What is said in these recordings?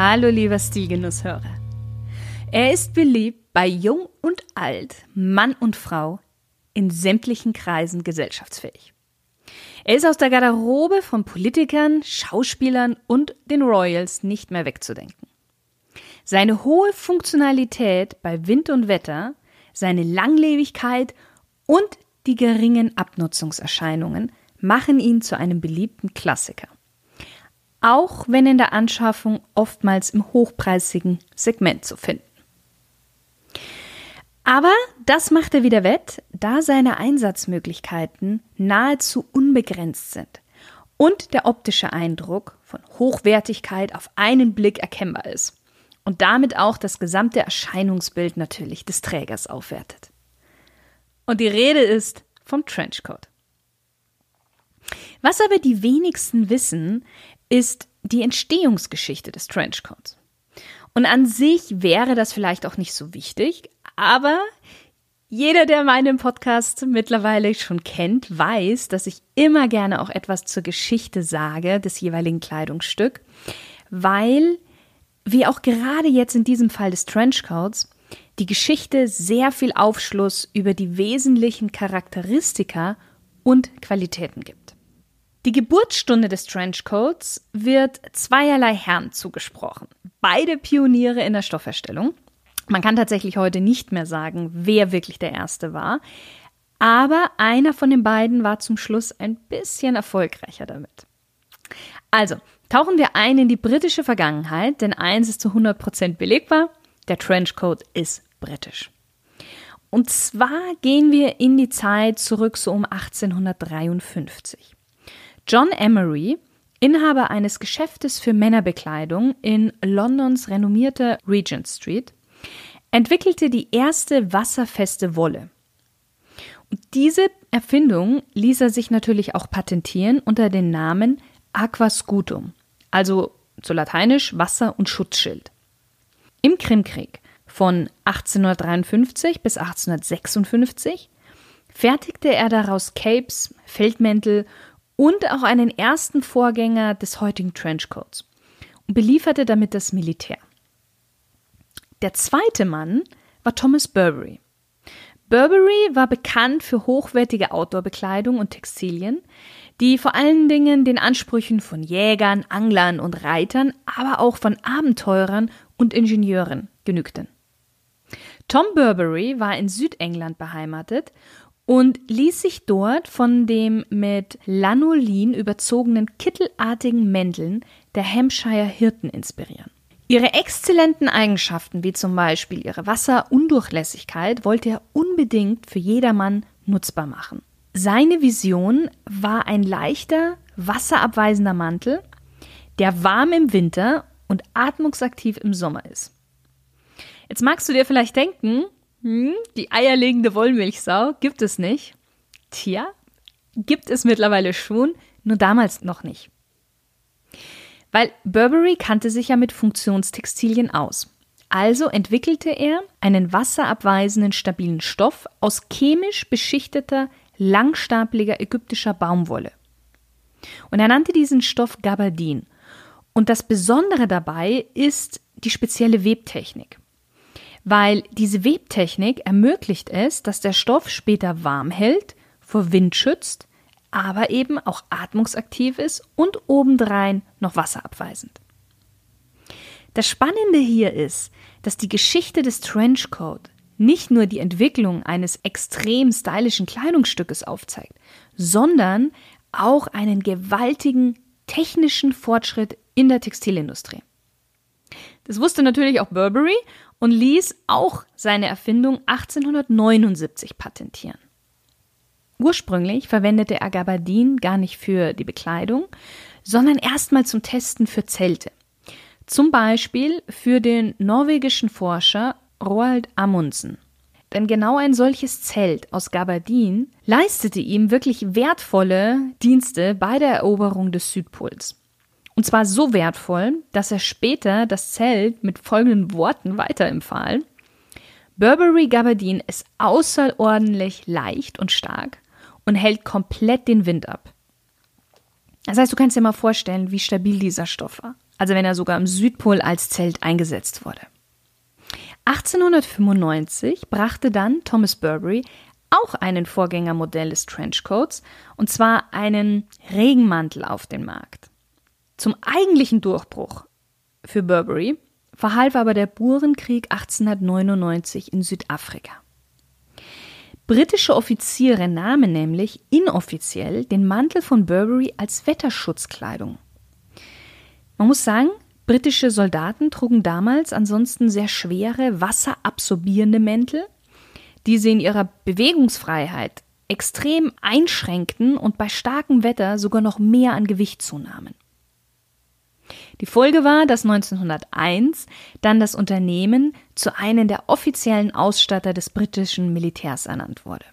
Hallo lieber Stilgenusshörer. Er ist beliebt bei Jung und Alt, Mann und Frau, in sämtlichen Kreisen gesellschaftsfähig. Er ist aus der Garderobe von Politikern, Schauspielern und den Royals nicht mehr wegzudenken. Seine hohe Funktionalität bei Wind und Wetter, seine Langlebigkeit und die geringen Abnutzungserscheinungen machen ihn zu einem beliebten Klassiker auch wenn in der Anschaffung oftmals im hochpreisigen Segment zu finden. Aber das macht er wieder wett, da seine Einsatzmöglichkeiten nahezu unbegrenzt sind und der optische Eindruck von Hochwertigkeit auf einen Blick erkennbar ist und damit auch das gesamte Erscheinungsbild natürlich des Trägers aufwertet. Und die Rede ist vom Trenchcoat. Was aber die wenigsten wissen, ist die Entstehungsgeschichte des Trenchcoats. Und an sich wäre das vielleicht auch nicht so wichtig, aber jeder, der meinen Podcast mittlerweile schon kennt, weiß, dass ich immer gerne auch etwas zur Geschichte sage des jeweiligen Kleidungsstück, weil, wie auch gerade jetzt in diesem Fall des Trenchcoats, die Geschichte sehr viel Aufschluss über die wesentlichen Charakteristika und Qualitäten gibt. Die Geburtsstunde des Trenchcoats wird zweierlei Herren zugesprochen. Beide Pioniere in der Stoffherstellung. Man kann tatsächlich heute nicht mehr sagen, wer wirklich der Erste war. Aber einer von den beiden war zum Schluss ein bisschen erfolgreicher damit. Also, tauchen wir ein in die britische Vergangenheit, denn eins ist zu 100% belegbar, der Trenchcoat ist britisch. Und zwar gehen wir in die Zeit zurück so um 1853. John Emery, Inhaber eines Geschäftes für Männerbekleidung in Londons renommierter Regent Street, entwickelte die erste wasserfeste Wolle. Und diese Erfindung ließ er sich natürlich auch patentieren unter dem Namen Aquascutum, also zu lateinisch Wasser- und Schutzschild. Im Krimkrieg von 1853 bis 1856 fertigte er daraus Capes, Feldmäntel und auch einen ersten Vorgänger des heutigen Trenchcoats und belieferte damit das Militär. Der zweite Mann war Thomas Burberry. Burberry war bekannt für hochwertige Outdoor-Bekleidung und Textilien, die vor allen Dingen den Ansprüchen von Jägern, Anglern und Reitern, aber auch von Abenteurern und Ingenieuren genügten. Tom Burberry war in Südengland beheimatet und ließ sich dort von dem mit Lanolin überzogenen kittelartigen Mänteln der Hampshire Hirten inspirieren. Ihre exzellenten Eigenschaften, wie zum Beispiel ihre Wasserundurchlässigkeit, wollte er unbedingt für jedermann nutzbar machen. Seine Vision war ein leichter, wasserabweisender Mantel, der warm im Winter und atmungsaktiv im Sommer ist. Jetzt magst du dir vielleicht denken, hm, die eierlegende Wollmilchsau gibt es nicht. Tja, gibt es mittlerweile schon, nur damals noch nicht. Weil Burberry kannte sich ja mit Funktionstextilien aus. Also entwickelte er einen wasserabweisenden stabilen Stoff aus chemisch beschichteter, langstapliger ägyptischer Baumwolle. Und er nannte diesen Stoff Gabardin. Und das Besondere dabei ist die spezielle Webtechnik weil diese Webtechnik ermöglicht es, dass der Stoff später warm hält, vor Wind schützt, aber eben auch atmungsaktiv ist und obendrein noch wasserabweisend. Das Spannende hier ist, dass die Geschichte des Trenchcoat nicht nur die Entwicklung eines extrem stylischen Kleidungsstückes aufzeigt, sondern auch einen gewaltigen technischen Fortschritt in der Textilindustrie. Das wusste natürlich auch Burberry und ließ auch seine Erfindung 1879 patentieren. Ursprünglich verwendete er Gabardin gar nicht für die Bekleidung, sondern erstmal zum Testen für Zelte. Zum Beispiel für den norwegischen Forscher Roald Amundsen. Denn genau ein solches Zelt aus Gabardin leistete ihm wirklich wertvolle Dienste bei der Eroberung des Südpols. Und zwar so wertvoll, dass er später das Zelt mit folgenden Worten weiterempfahl. Burberry Gabardin ist außerordentlich leicht und stark und hält komplett den Wind ab. Das heißt, du kannst dir mal vorstellen, wie stabil dieser Stoff war. Also wenn er sogar am Südpol als Zelt eingesetzt wurde. 1895 brachte dann Thomas Burberry auch einen Vorgängermodell des Trenchcoats, und zwar einen Regenmantel auf den Markt. Zum eigentlichen Durchbruch für Burberry verhalf aber der Burenkrieg 1899 in Südafrika. Britische Offiziere nahmen nämlich inoffiziell den Mantel von Burberry als Wetterschutzkleidung. Man muss sagen, Britische Soldaten trugen damals ansonsten sehr schwere, wasserabsorbierende Mäntel, die sie in ihrer Bewegungsfreiheit extrem einschränkten und bei starkem Wetter sogar noch mehr an Gewicht zunahmen. Die Folge war, dass 1901 dann das Unternehmen zu einem der offiziellen Ausstatter des britischen Militärs ernannt wurde.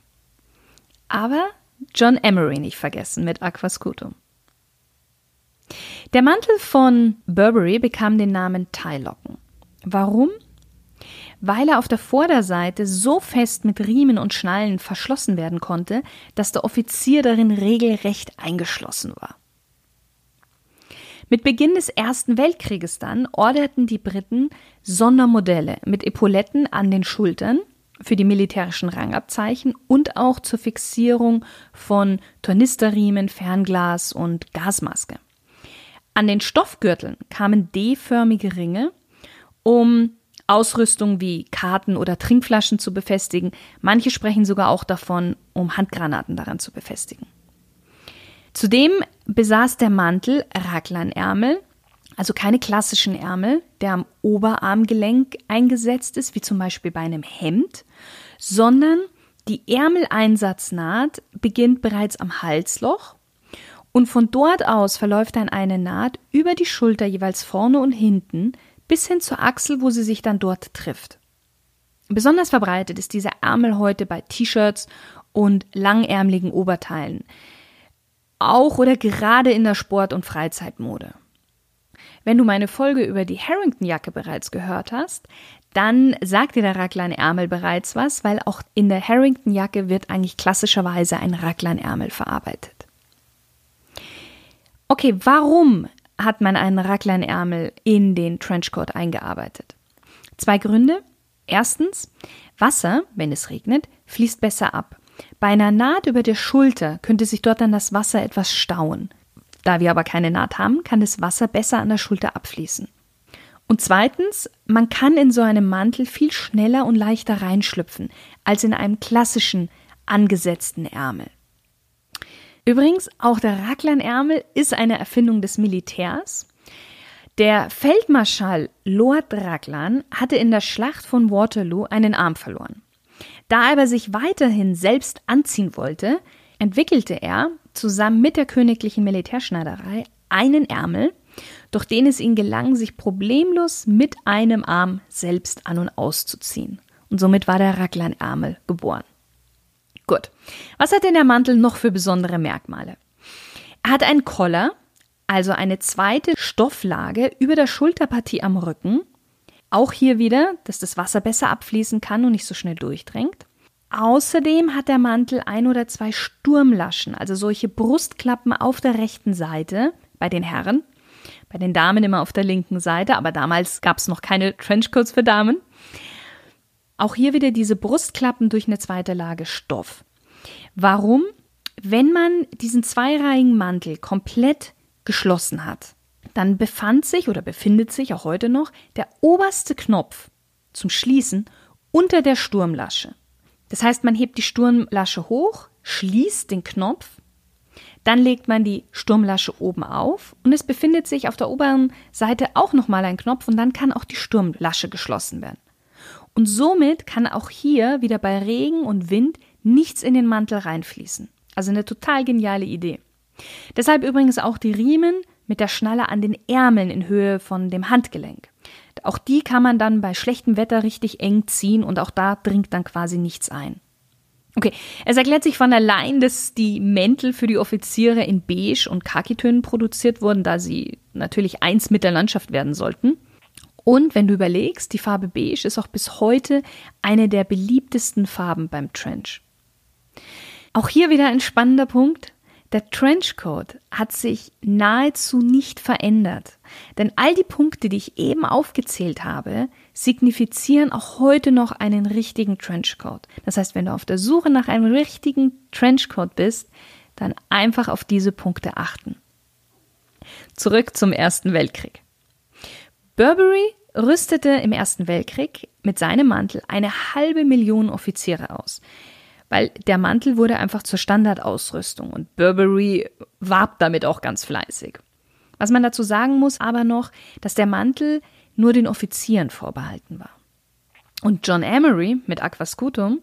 Aber John Emery nicht vergessen mit Aquascutum. Der Mantel von Burberry bekam den Namen Tielocken. Warum? Weil er auf der Vorderseite so fest mit Riemen und Schnallen verschlossen werden konnte, dass der Offizier darin regelrecht eingeschlossen war. Mit Beginn des Ersten Weltkrieges dann orderten die Briten Sondermodelle mit Epauletten an den Schultern für die militärischen Rangabzeichen und auch zur Fixierung von Tornisterriemen, Fernglas und Gasmaske. An den Stoffgürteln kamen D-förmige Ringe, um Ausrüstung wie Karten oder Trinkflaschen zu befestigen. Manche sprechen sogar auch davon, um Handgranaten daran zu befestigen. Zudem besaß der Mantel Raglanärmel, also keine klassischen Ärmel, der am Oberarmgelenk eingesetzt ist, wie zum Beispiel bei einem Hemd, sondern die Ärmeleinsatznaht beginnt bereits am Halsloch und von dort aus verläuft dann eine Naht über die Schulter jeweils vorne und hinten bis hin zur Achsel, wo sie sich dann dort trifft. Besonders verbreitet ist dieser Ärmel heute bei T-Shirts und langärmeligen Oberteilen. Auch oder gerade in der Sport- und Freizeitmode. Wenn du meine Folge über die Harrington-Jacke bereits gehört hast, dann sagt dir der Raglan-Ärmel bereits was, weil auch in der Harrington-Jacke wird eigentlich klassischerweise ein Raglan-Ärmel verarbeitet. Okay, warum hat man einen Raglan-Ärmel in den Trenchcoat eingearbeitet? Zwei Gründe. Erstens, Wasser, wenn es regnet, fließt besser ab. Bei einer Naht über der Schulter könnte sich dort dann das Wasser etwas stauen. Da wir aber keine Naht haben, kann das Wasser besser an der Schulter abfließen. Und zweitens, man kann in so einem Mantel viel schneller und leichter reinschlüpfen als in einem klassischen angesetzten Ärmel. Übrigens, auch der Raglanärmel ist eine Erfindung des Militärs. Der Feldmarschall Lord Raglan hatte in der Schlacht von Waterloo einen Arm verloren. Da er aber sich weiterhin selbst anziehen wollte, entwickelte er zusammen mit der königlichen Militärschneiderei einen Ärmel, durch den es ihm gelang, sich problemlos mit einem Arm selbst an und auszuziehen. Und somit war der Raglan-Ärmel geboren. Gut. Was hat denn der Mantel noch für besondere Merkmale? Er hat einen Collar, also eine zweite Stofflage über der Schulterpartie am Rücken. Auch hier wieder, dass das Wasser besser abfließen kann und nicht so schnell durchdrängt. Außerdem hat der Mantel ein oder zwei Sturmlaschen, also solche Brustklappen auf der rechten Seite bei den Herren, bei den Damen immer auf der linken Seite, aber damals gab es noch keine Trenchcoats für Damen. Auch hier wieder diese Brustklappen durch eine zweite Lage Stoff. Warum? Wenn man diesen zweireihigen Mantel komplett geschlossen hat, dann befand sich oder befindet sich auch heute noch der oberste Knopf zum Schließen unter der Sturmlasche. Das heißt, man hebt die Sturmlasche hoch, schließt den Knopf, dann legt man die Sturmlasche oben auf und es befindet sich auf der oberen Seite auch nochmal ein Knopf und dann kann auch die Sturmlasche geschlossen werden. Und somit kann auch hier wieder bei Regen und Wind nichts in den Mantel reinfließen. Also eine total geniale Idee. Deshalb übrigens auch die Riemen mit der Schnalle an den Ärmeln in Höhe von dem Handgelenk. Auch die kann man dann bei schlechtem Wetter richtig eng ziehen und auch da dringt dann quasi nichts ein. Okay, es erklärt sich von allein, dass die Mäntel für die Offiziere in Beige und Khakitönen produziert wurden, da sie natürlich eins mit der Landschaft werden sollten. Und wenn du überlegst, die Farbe Beige ist auch bis heute eine der beliebtesten Farben beim Trench. Auch hier wieder ein spannender Punkt. Der Trenchcoat hat sich nahezu nicht verändert, denn all die Punkte, die ich eben aufgezählt habe, signifizieren auch heute noch einen richtigen Trenchcoat. Das heißt, wenn du auf der Suche nach einem richtigen Trenchcoat bist, dann einfach auf diese Punkte achten. Zurück zum Ersten Weltkrieg. Burberry rüstete im Ersten Weltkrieg mit seinem Mantel eine halbe Million Offiziere aus weil der Mantel wurde einfach zur Standardausrüstung und Burberry warb damit auch ganz fleißig. Was man dazu sagen muss aber noch, dass der Mantel nur den Offizieren vorbehalten war. Und John Emery mit Aquascutum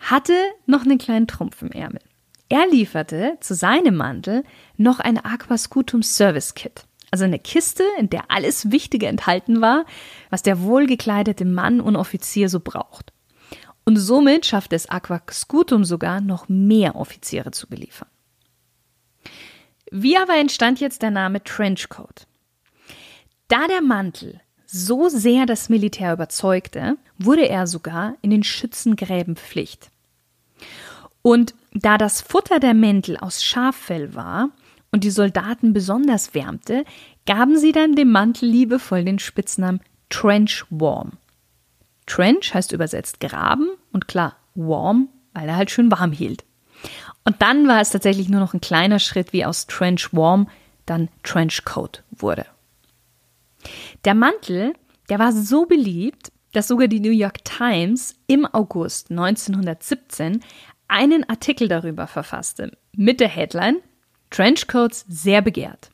hatte noch einen kleinen Trumpf im Ärmel. Er lieferte zu seinem Mantel noch ein Aquascutum Service Kit. Also eine Kiste, in der alles Wichtige enthalten war, was der wohlgekleidete Mann und Offizier so braucht. Und somit schafft es Aqua Scutum sogar, noch mehr Offiziere zu beliefern. Wie aber entstand jetzt der Name Trenchcoat? Da der Mantel so sehr das Militär überzeugte, wurde er sogar in den Schützengräben Pflicht. Und da das Futter der Mäntel aus Schaffell war und die Soldaten besonders wärmte, gaben sie dann dem Mantel liebevoll den Spitznamen Trench Warm. Trench heißt übersetzt graben und klar, warm, weil er halt schön warm hielt. Und dann war es tatsächlich nur noch ein kleiner Schritt, wie aus Trench Warm dann Trench Coat wurde. Der Mantel, der war so beliebt, dass sogar die New York Times im August 1917 einen Artikel darüber verfasste mit der Headline Trenchcoats sehr begehrt.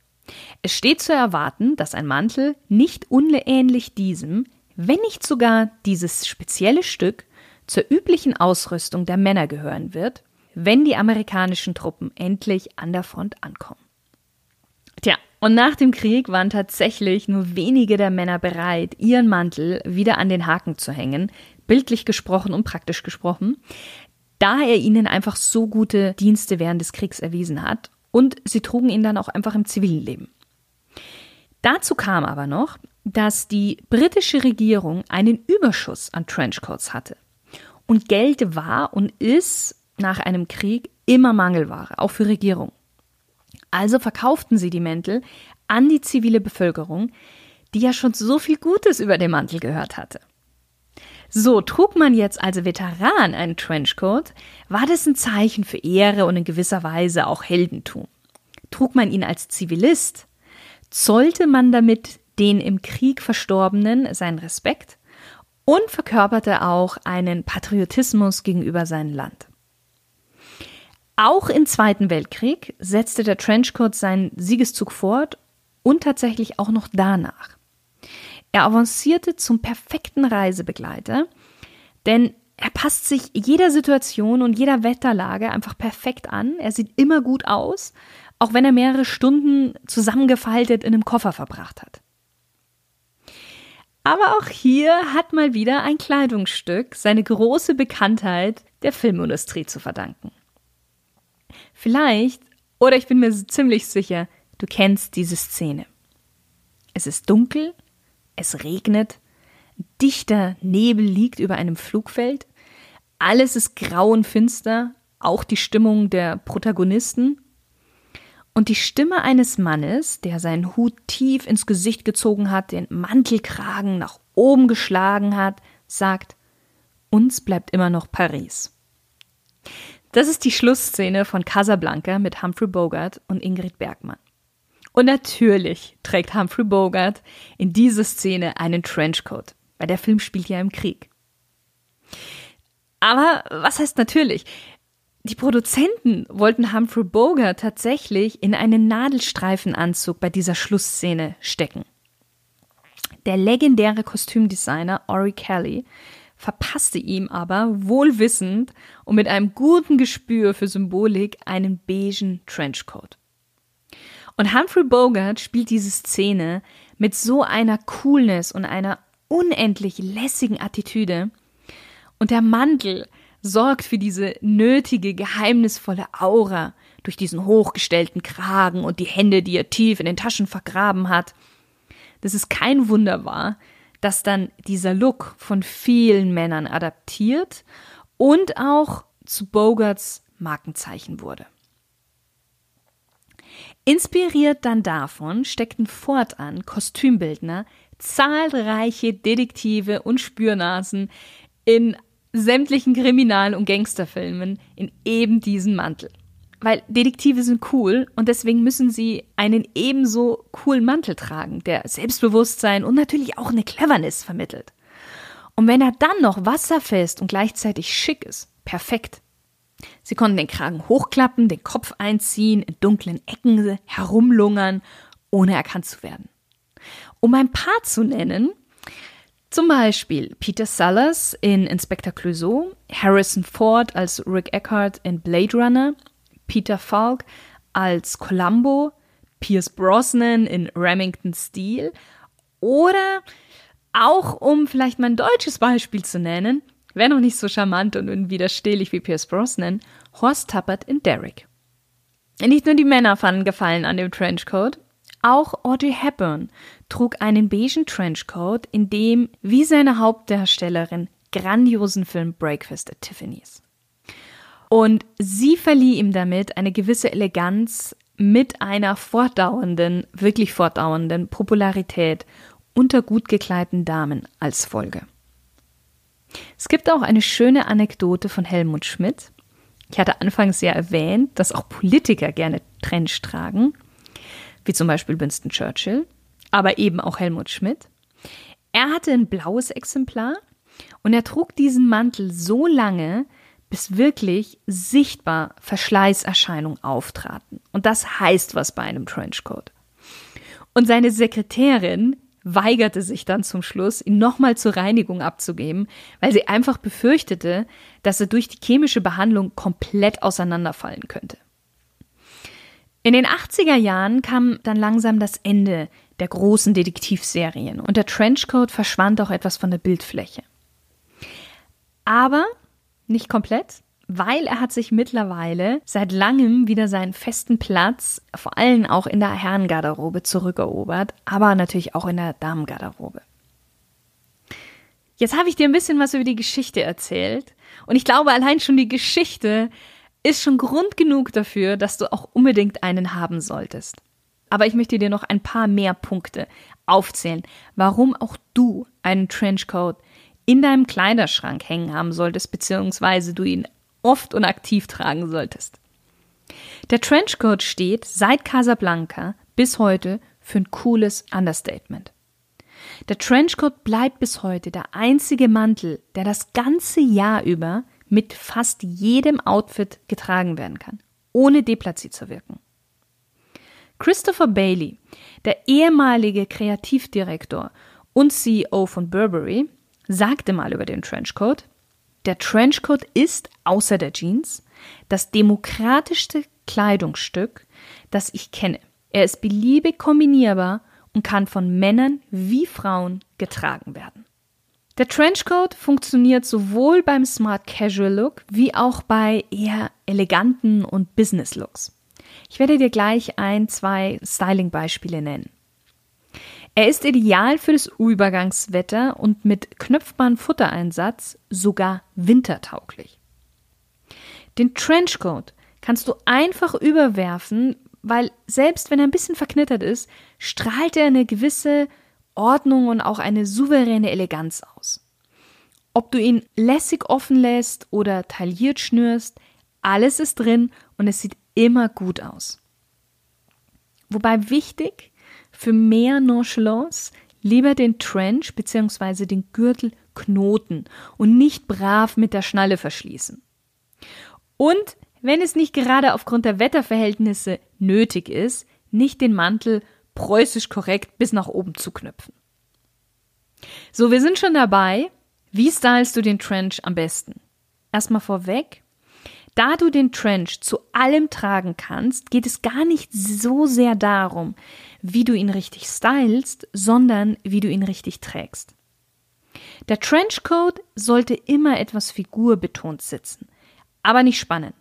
Es steht zu erwarten, dass ein Mantel nicht unähnlich diesem wenn nicht sogar dieses spezielle Stück zur üblichen Ausrüstung der Männer gehören wird, wenn die amerikanischen Truppen endlich an der Front ankommen. Tja, und nach dem Krieg waren tatsächlich nur wenige der Männer bereit, ihren Mantel wieder an den Haken zu hängen, bildlich gesprochen und praktisch gesprochen, da er ihnen einfach so gute Dienste während des Kriegs erwiesen hat und sie trugen ihn dann auch einfach im zivilen Leben. Dazu kam aber noch, dass die britische Regierung einen Überschuss an Trenchcoats hatte. Und Geld war und ist nach einem Krieg immer Mangelware, auch für Regierungen. Also verkauften sie die Mäntel an die zivile Bevölkerung, die ja schon so viel Gutes über den Mantel gehört hatte. So, trug man jetzt als Veteran einen Trenchcoat, war das ein Zeichen für Ehre und in gewisser Weise auch Heldentum. Trug man ihn als Zivilist, zollte man damit den im Krieg Verstorbenen seinen Respekt und verkörperte auch einen Patriotismus gegenüber seinem Land. Auch im Zweiten Weltkrieg setzte der Trenchcoat seinen Siegeszug fort und tatsächlich auch noch danach. Er avancierte zum perfekten Reisebegleiter, denn er passt sich jeder Situation und jeder Wetterlage einfach perfekt an. Er sieht immer gut aus, auch wenn er mehrere Stunden zusammengefaltet in einem Koffer verbracht hat. Aber auch hier hat mal wieder ein Kleidungsstück seine große Bekanntheit der Filmindustrie zu verdanken. Vielleicht, oder ich bin mir ziemlich sicher, du kennst diese Szene. Es ist dunkel, es regnet, dichter Nebel liegt über einem Flugfeld, alles ist grau und finster, auch die Stimmung der Protagonisten und die Stimme eines Mannes, der seinen Hut tief ins Gesicht gezogen hat, den Mantelkragen nach oben geschlagen hat, sagt, uns bleibt immer noch Paris. Das ist die Schlussszene von Casablanca mit Humphrey Bogart und Ingrid Bergmann. Und natürlich trägt Humphrey Bogart in dieser Szene einen Trenchcoat, weil der Film spielt ja im Krieg. Aber was heißt natürlich? Die Produzenten wollten Humphrey Bogart tatsächlich in einen Nadelstreifenanzug bei dieser Schlussszene stecken. Der legendäre Kostümdesigner Ori Kelly verpasste ihm aber wohlwissend und mit einem guten Gespür für Symbolik einen beigen Trenchcoat. Und Humphrey Bogart spielt diese Szene mit so einer Coolness und einer unendlich lässigen Attitüde. Und der Mantel sorgt für diese nötige, geheimnisvolle Aura durch diesen hochgestellten Kragen und die Hände, die er tief in den Taschen vergraben hat. Das ist kein Wunder war, dass dann dieser Look von vielen Männern adaptiert und auch zu Bogarts Markenzeichen wurde. Inspiriert dann davon steckten fortan Kostümbildner zahlreiche Detektive und Spürnasen in sämtlichen Kriminal- und Gangsterfilmen in eben diesen Mantel. Weil Detektive sind cool und deswegen müssen sie einen ebenso coolen Mantel tragen, der Selbstbewusstsein und natürlich auch eine Cleverness vermittelt. Und wenn er dann noch wasserfest und gleichzeitig schick ist, perfekt. Sie konnten den Kragen hochklappen, den Kopf einziehen, in dunklen Ecken herumlungern, ohne erkannt zu werden. Um ein paar zu nennen, zum Beispiel Peter Sellers in Inspector Clouseau, Harrison Ford als Rick Eckhart in Blade Runner, Peter Falk als Columbo, Pierce Brosnan in Remington Steel oder auch, um vielleicht mal ein deutsches Beispiel zu nennen, wäre noch nicht so charmant und unwiderstehlich wie Pierce Brosnan, Horst Tappert in Derek. Nicht nur die Männer fanden Gefallen an dem Trenchcoat, auch Audrey Hepburn trug einen beigen Trenchcoat, in dem, wie seine Hauptdarstellerin, grandiosen Film Breakfast at Tiffany's. Und sie verlieh ihm damit eine gewisse Eleganz mit einer fortdauernden, wirklich fortdauernden Popularität unter gut gekleideten Damen als Folge. Es gibt auch eine schöne Anekdote von Helmut Schmidt. Ich hatte anfangs ja erwähnt, dass auch Politiker gerne Trench tragen, wie zum Beispiel Winston Churchill, aber eben auch Helmut Schmidt. Er hatte ein blaues Exemplar und er trug diesen Mantel so lange, bis wirklich sichtbar Verschleißerscheinungen auftraten. Und das heißt was bei einem Trenchcoat. Und seine Sekretärin weigerte sich dann zum Schluss, ihn nochmal zur Reinigung abzugeben, weil sie einfach befürchtete, dass er durch die chemische Behandlung komplett auseinanderfallen könnte. In den 80er Jahren kam dann langsam das Ende der großen Detektivserien und der Trenchcoat verschwand auch etwas von der Bildfläche. Aber nicht komplett, weil er hat sich mittlerweile seit langem wieder seinen festen Platz, vor allem auch in der Herrengarderobe zurückerobert, aber natürlich auch in der Damengarderobe. Jetzt habe ich dir ein bisschen was über die Geschichte erzählt und ich glaube, allein schon die Geschichte ist schon Grund genug dafür, dass du auch unbedingt einen haben solltest. Aber ich möchte dir noch ein paar mehr Punkte aufzählen, warum auch du einen Trenchcoat in deinem Kleiderschrank hängen haben solltest, beziehungsweise du ihn oft und aktiv tragen solltest. Der Trenchcoat steht seit Casablanca bis heute für ein cooles Understatement. Der Trenchcoat bleibt bis heute der einzige Mantel, der das ganze Jahr über mit fast jedem Outfit getragen werden kann, ohne deplatziert zu wirken. Christopher Bailey, der ehemalige Kreativdirektor und CEO von Burberry, sagte mal über den Trenchcoat, der Trenchcoat ist, außer der Jeans, das demokratischste Kleidungsstück, das ich kenne. Er ist beliebig kombinierbar und kann von Männern wie Frauen getragen werden. Der Trenchcoat funktioniert sowohl beim Smart Casual Look wie auch bei eher eleganten und Business Looks. Ich werde dir gleich ein, zwei Styling-Beispiele nennen. Er ist ideal für das Übergangswetter und mit knöpfbarem Futtereinsatz sogar wintertauglich. Den Trenchcoat kannst du einfach überwerfen, weil selbst wenn er ein bisschen verknittert ist, strahlt er eine gewisse Ordnung und auch eine souveräne Eleganz aus. Ob du ihn lässig offen lässt oder tailliert schnürst, alles ist drin und es sieht immer gut aus. Wobei wichtig, für mehr Nonchalance lieber den Trench bzw. den Gürtel knoten und nicht brav mit der Schnalle verschließen. Und wenn es nicht gerade aufgrund der Wetterverhältnisse nötig ist, nicht den Mantel preußisch korrekt bis nach oben zu knüpfen. So, wir sind schon dabei. Wie stylst du den Trench am besten? Erstmal vorweg. Da du den Trench zu allem tragen kannst, geht es gar nicht so sehr darum, wie du ihn richtig stylst, sondern wie du ihn richtig trägst. Der Trenchcoat sollte immer etwas figurbetont sitzen, aber nicht spannen.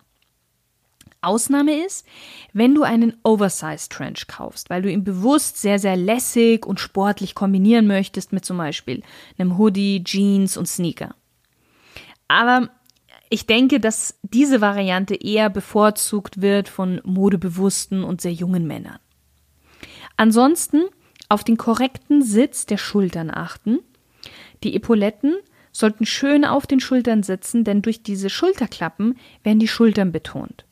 Ausnahme ist, wenn du einen Oversized Trench kaufst, weil du ihn bewusst sehr, sehr lässig und sportlich kombinieren möchtest mit zum Beispiel einem Hoodie, Jeans und Sneaker. Aber ich denke, dass diese Variante eher bevorzugt wird von modebewussten und sehr jungen Männern. Ansonsten auf den korrekten Sitz der Schultern achten. Die Epauletten sollten schön auf den Schultern sitzen, denn durch diese Schulterklappen werden die Schultern betont.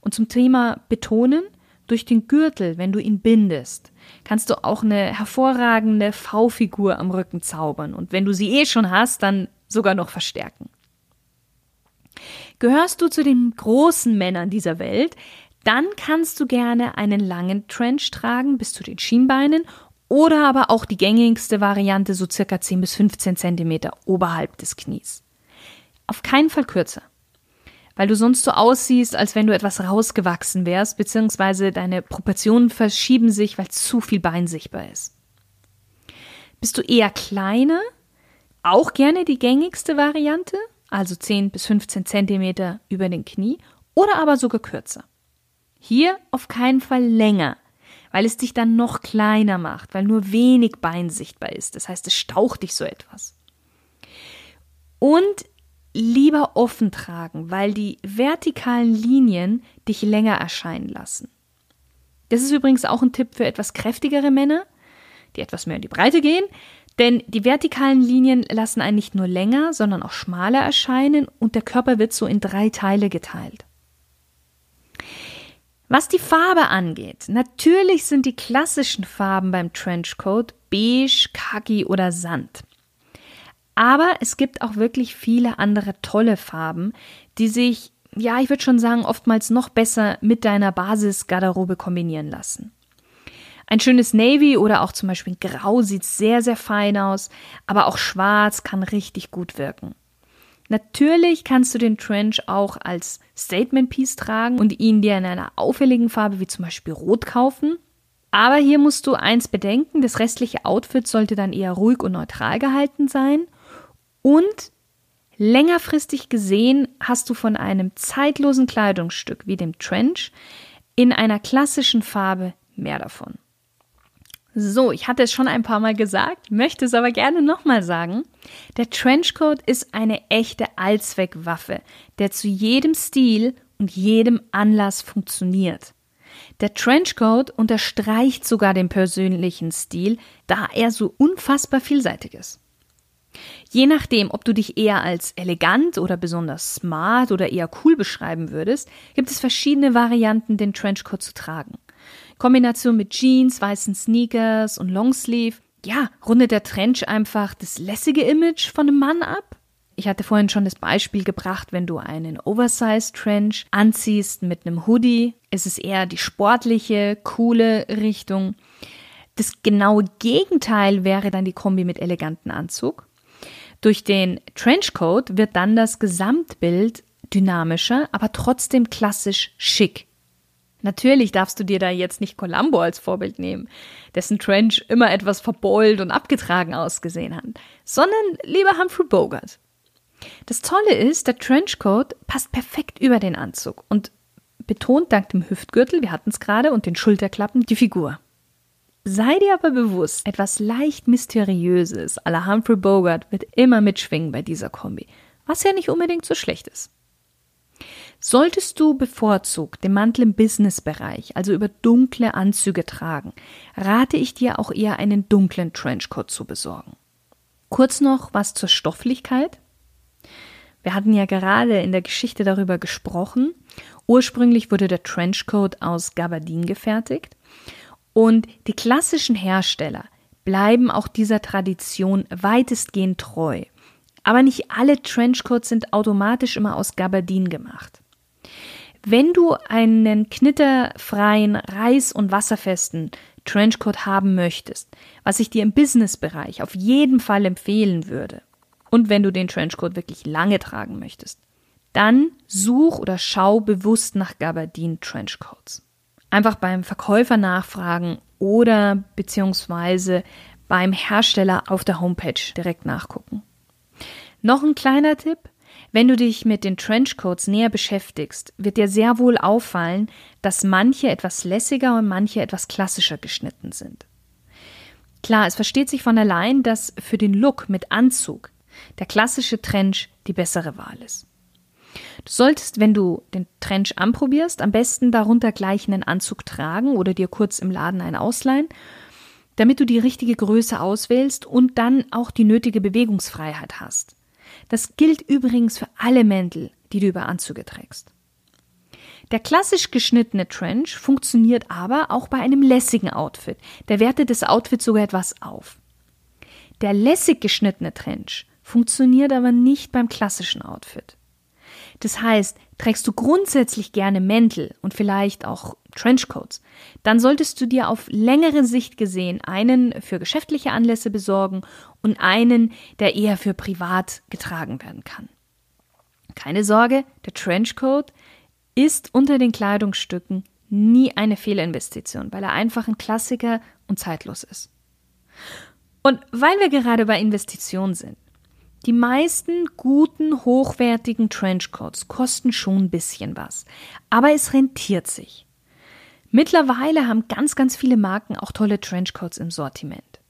Und zum Thema Betonen, durch den Gürtel, wenn du ihn bindest, kannst du auch eine hervorragende V-Figur am Rücken zaubern und wenn du sie eh schon hast, dann sogar noch verstärken. Gehörst du zu den großen Männern dieser Welt, dann kannst du gerne einen langen Trench tragen bis zu den Schienbeinen oder aber auch die gängigste Variante so circa 10 bis 15 Zentimeter oberhalb des Knies. Auf keinen Fall kürzer weil du sonst so aussiehst, als wenn du etwas rausgewachsen wärst, beziehungsweise deine Proportionen verschieben sich, weil zu viel Bein sichtbar ist. Bist du eher kleiner? Auch gerne die gängigste Variante, also 10 bis 15 Zentimeter über den Knie, oder aber sogar kürzer. Hier auf keinen Fall länger, weil es dich dann noch kleiner macht, weil nur wenig Bein sichtbar ist. Das heißt, es staucht dich so etwas. Und lieber offen tragen, weil die vertikalen Linien dich länger erscheinen lassen. Das ist übrigens auch ein Tipp für etwas kräftigere Männer, die etwas mehr in die Breite gehen, denn die vertikalen Linien lassen einen nicht nur länger, sondern auch schmaler erscheinen und der Körper wird so in drei Teile geteilt. Was die Farbe angeht, natürlich sind die klassischen Farben beim Trenchcoat beige, khaki oder Sand. Aber es gibt auch wirklich viele andere tolle Farben, die sich, ja, ich würde schon sagen, oftmals noch besser mit deiner Basisgarderobe kombinieren lassen. Ein schönes Navy oder auch zum Beispiel Grau sieht sehr, sehr fein aus, aber auch Schwarz kann richtig gut wirken. Natürlich kannst du den Trench auch als Statement Piece tragen und ihn dir in einer auffälligen Farbe wie zum Beispiel Rot kaufen. Aber hier musst du eins bedenken, das restliche Outfit sollte dann eher ruhig und neutral gehalten sein und längerfristig gesehen hast du von einem zeitlosen Kleidungsstück wie dem Trench in einer klassischen Farbe mehr davon. So, ich hatte es schon ein paar Mal gesagt, möchte es aber gerne nochmal sagen. Der Trenchcoat ist eine echte Allzweckwaffe, der zu jedem Stil und jedem Anlass funktioniert. Der Trenchcoat unterstreicht sogar den persönlichen Stil, da er so unfassbar vielseitig ist. Je nachdem, ob du dich eher als elegant oder besonders smart oder eher cool beschreiben würdest, gibt es verschiedene Varianten, den Trenchcoat zu tragen. Kombination mit Jeans, weißen Sneakers und Longsleeve, ja, rundet der Trench einfach das lässige Image von einem Mann ab? Ich hatte vorhin schon das Beispiel gebracht, wenn du einen Oversized Trench anziehst mit einem Hoodie, ist es eher die sportliche, coole Richtung. Das genaue Gegenteil wäre dann die Kombi mit eleganten Anzug. Durch den Trenchcoat wird dann das Gesamtbild dynamischer, aber trotzdem klassisch schick. Natürlich darfst du dir da jetzt nicht Columbo als Vorbild nehmen, dessen Trench immer etwas verbeult und abgetragen ausgesehen hat, sondern lieber Humphrey Bogart. Das Tolle ist, der Trenchcoat passt perfekt über den Anzug und betont dank dem Hüftgürtel, wir hatten es gerade, und den Schulterklappen die Figur. Sei dir aber bewusst, etwas leicht Mysteriöses à la Humphrey Bogart wird immer mitschwingen bei dieser Kombi, was ja nicht unbedingt so schlecht ist. Solltest du bevorzugt den Mantel im Businessbereich, also über dunkle Anzüge tragen, rate ich dir auch eher einen dunklen Trenchcoat zu besorgen. Kurz noch was zur Stofflichkeit. Wir hatten ja gerade in der Geschichte darüber gesprochen. Ursprünglich wurde der Trenchcoat aus Gabardin gefertigt und die klassischen Hersteller bleiben auch dieser Tradition weitestgehend treu. Aber nicht alle Trenchcoats sind automatisch immer aus Gabardin gemacht. Wenn du einen knitterfreien, reiß- und wasserfesten Trenchcoat haben möchtest, was ich dir im Businessbereich auf jeden Fall empfehlen würde, und wenn du den Trenchcoat wirklich lange tragen möchtest, dann such oder schau bewusst nach Gabardine Trenchcoats. Einfach beim Verkäufer nachfragen oder beziehungsweise beim Hersteller auf der Homepage direkt nachgucken. Noch ein kleiner Tipp. Wenn du dich mit den Trenchcoats näher beschäftigst, wird dir sehr wohl auffallen, dass manche etwas lässiger und manche etwas klassischer geschnitten sind. Klar, es versteht sich von allein, dass für den Look mit Anzug der klassische Trench die bessere Wahl ist. Du solltest, wenn du den Trench anprobierst, am besten darunter gleich einen Anzug tragen oder dir kurz im Laden einen ausleihen, damit du die richtige Größe auswählst und dann auch die nötige Bewegungsfreiheit hast. Das gilt übrigens für alle Mäntel, die du über Anzüge trägst. Der klassisch geschnittene Trench funktioniert aber auch bei einem lässigen Outfit. Der wertet das Outfit sogar etwas auf. Der lässig geschnittene Trench funktioniert aber nicht beim klassischen Outfit. Das heißt, trägst du grundsätzlich gerne Mäntel und vielleicht auch Trenchcoats, dann solltest du dir auf längere Sicht gesehen einen für geschäftliche Anlässe besorgen und einen, der eher für privat getragen werden kann. Keine Sorge, der Trenchcoat ist unter den Kleidungsstücken nie eine Fehlinvestition, weil er einfach ein Klassiker und zeitlos ist. Und weil wir gerade bei Investitionen sind, die meisten guten, hochwertigen Trenchcoats kosten schon ein bisschen was, aber es rentiert sich. Mittlerweile haben ganz, ganz viele Marken auch tolle Trenchcoats im Sortiment.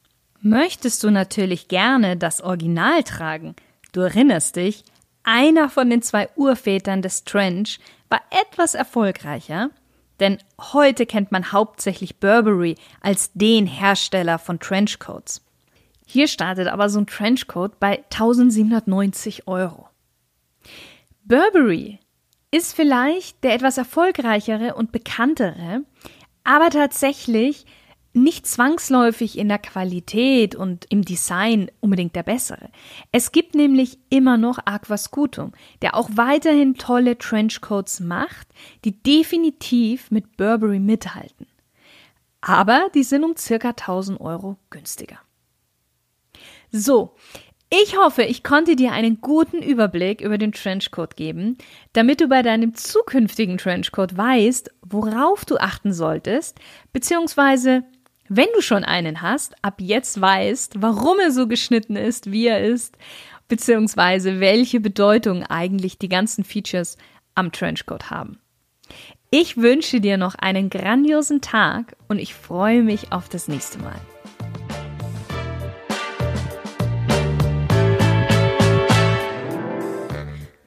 Möchtest du natürlich gerne das Original tragen? Du erinnerst dich, einer von den zwei Urvätern des Trench war etwas erfolgreicher, denn heute kennt man hauptsächlich Burberry als den Hersteller von Trenchcoats. Hier startet aber so ein Trenchcoat bei 1790 Euro. Burberry ist vielleicht der etwas erfolgreichere und bekanntere, aber tatsächlich nicht zwangsläufig in der Qualität und im Design unbedingt der bessere. Es gibt nämlich immer noch Aquascutum, der auch weiterhin tolle Trenchcoats macht, die definitiv mit Burberry mithalten. Aber die sind um circa 1000 Euro günstiger. So, ich hoffe, ich konnte dir einen guten Überblick über den Trenchcoat geben, damit du bei deinem zukünftigen Trenchcoat weißt, worauf du achten solltest, beziehungsweise wenn du schon einen hast, ab jetzt weißt, warum er so geschnitten ist, wie er ist, beziehungsweise welche Bedeutung eigentlich die ganzen Features am Trenchcoat haben. Ich wünsche dir noch einen grandiosen Tag und ich freue mich auf das nächste Mal.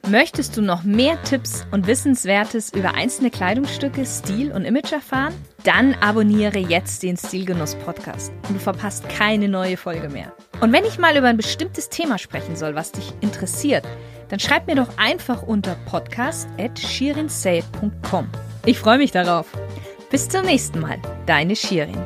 Möchtest du noch mehr Tipps und Wissenswertes über einzelne Kleidungsstücke, Stil und Image erfahren? Dann abonniere jetzt den Stilgenuss Podcast und du verpasst keine neue Folge mehr. Und wenn ich mal über ein bestimmtes Thema sprechen soll, was dich interessiert, dann schreib mir doch einfach unter podcast@shirinsay.com. Ich freue mich darauf. Bis zum nächsten Mal, deine Shirin.